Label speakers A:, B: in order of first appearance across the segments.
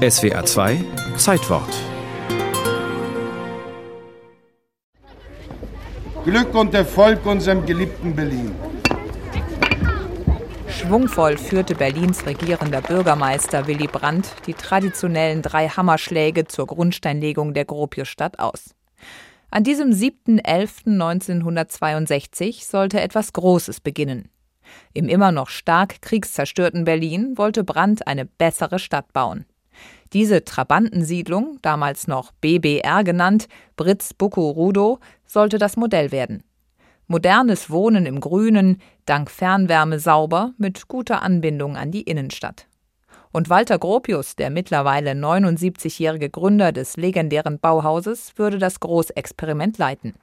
A: SWA 2 Zeitwort.
B: Glück und Erfolg unserem geliebten Berlin.
C: Schwungvoll führte Berlins regierender Bürgermeister Willy Brandt die traditionellen drei Hammerschläge zur Grundsteinlegung der Gropiusstadt aus. An diesem 7.11.1962 sollte etwas Großes beginnen. Im immer noch stark kriegszerstörten Berlin wollte Brandt eine bessere Stadt bauen. Diese Trabantensiedlung, damals noch BBR genannt, Britz Bucco sollte das Modell werden. Modernes Wohnen im Grünen, dank Fernwärme sauber, mit guter Anbindung an die Innenstadt. Und Walter Gropius, der mittlerweile 79-jährige Gründer des legendären Bauhauses, würde das Großexperiment leiten.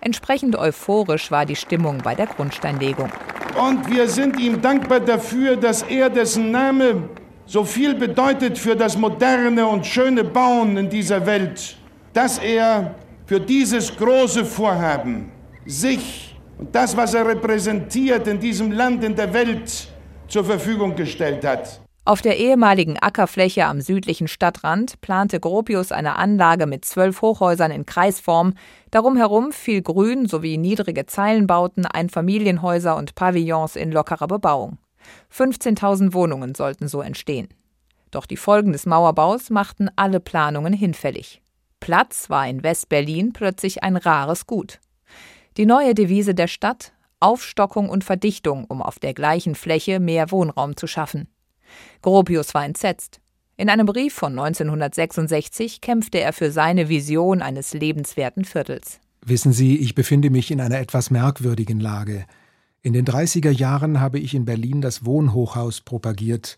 C: Entsprechend euphorisch war die Stimmung bei der Grundsteinlegung.
B: Und wir sind ihm dankbar dafür, dass er, dessen Name so viel bedeutet für das moderne und schöne Bauen in dieser Welt, dass er für dieses große Vorhaben sich und das, was er repräsentiert in diesem Land, in der Welt, zur Verfügung gestellt hat.
C: Auf der ehemaligen Ackerfläche am südlichen Stadtrand plante Gropius eine Anlage mit zwölf Hochhäusern in Kreisform, darum herum viel Grün sowie niedrige Zeilenbauten, Einfamilienhäuser und Pavillons in lockerer Bebauung. 15.000 Wohnungen sollten so entstehen. Doch die Folgen des Mauerbaus machten alle Planungen hinfällig. Platz war in West-Berlin plötzlich ein rares Gut. Die neue Devise der Stadt Aufstockung und Verdichtung, um auf der gleichen Fläche mehr Wohnraum zu schaffen. Gropius war entsetzt. In einem Brief von 1966 kämpfte er für seine Vision eines lebenswerten Viertels.
D: Wissen Sie, ich befinde mich in einer etwas merkwürdigen Lage. In den 30er Jahren habe ich in Berlin das Wohnhochhaus propagiert.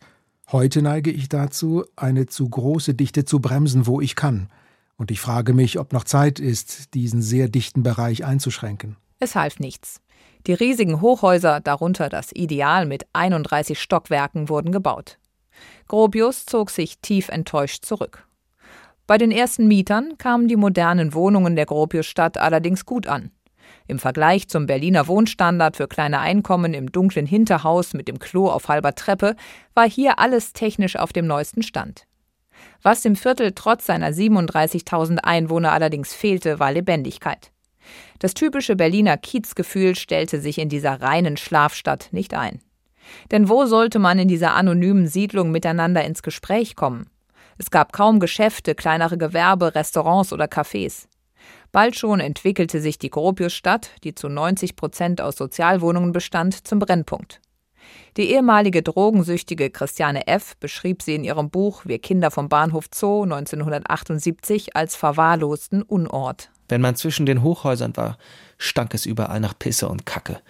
D: Heute neige ich dazu, eine zu große Dichte zu bremsen, wo ich kann. Und ich frage mich, ob noch Zeit ist, diesen sehr dichten Bereich einzuschränken.
C: Es half nichts. Die riesigen Hochhäuser, darunter das Ideal mit 31 Stockwerken, wurden gebaut. Gropius zog sich tief enttäuscht zurück. Bei den ersten Mietern kamen die modernen Wohnungen der Gropiusstadt allerdings gut an. Im Vergleich zum Berliner Wohnstandard für kleine Einkommen im dunklen Hinterhaus mit dem Klo auf halber Treppe war hier alles technisch auf dem neuesten Stand. Was dem Viertel trotz seiner 37.000 Einwohner allerdings fehlte, war Lebendigkeit. Das typische Berliner Kiezgefühl stellte sich in dieser reinen Schlafstadt nicht ein. Denn wo sollte man in dieser anonymen Siedlung miteinander ins Gespräch kommen? Es gab kaum Geschäfte, kleinere Gewerbe, Restaurants oder Cafés. Bald schon entwickelte sich die Gropiusstadt, die zu 90 Prozent aus Sozialwohnungen bestand, zum Brennpunkt. Die ehemalige drogensüchtige Christiane F. beschrieb sie in ihrem Buch Wir Kinder vom Bahnhof Zoo 1978 als verwahrlosten Unort.
E: Wenn man zwischen den Hochhäusern war, stank es überall nach Pisse und Kacke.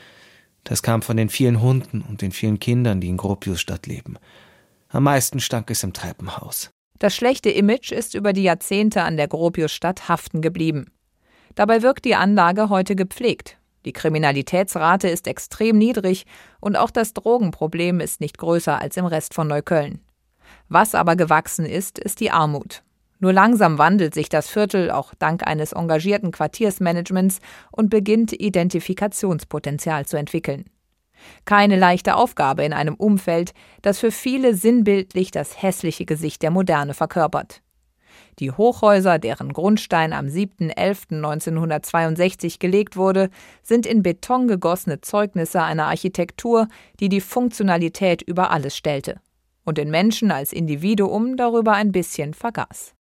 E: Das kam von den vielen Hunden und den vielen Kindern, die in Gropiusstadt leben. Am meisten stank es im Treppenhaus.
C: Das schlechte Image ist über die Jahrzehnte an der Gropiusstadt haften geblieben. Dabei wirkt die Anlage heute gepflegt. Die Kriminalitätsrate ist extrem niedrig und auch das Drogenproblem ist nicht größer als im Rest von Neukölln. Was aber gewachsen ist, ist die Armut. Nur langsam wandelt sich das Viertel, auch dank eines engagierten Quartiersmanagements, und beginnt Identifikationspotenzial zu entwickeln. Keine leichte Aufgabe in einem Umfeld, das für viele sinnbildlich das hässliche Gesicht der Moderne verkörpert. Die Hochhäuser, deren Grundstein am 7.11.1962 gelegt wurde, sind in Beton gegossene Zeugnisse einer Architektur, die die Funktionalität über alles stellte und den Menschen als Individuum darüber ein bisschen vergaß.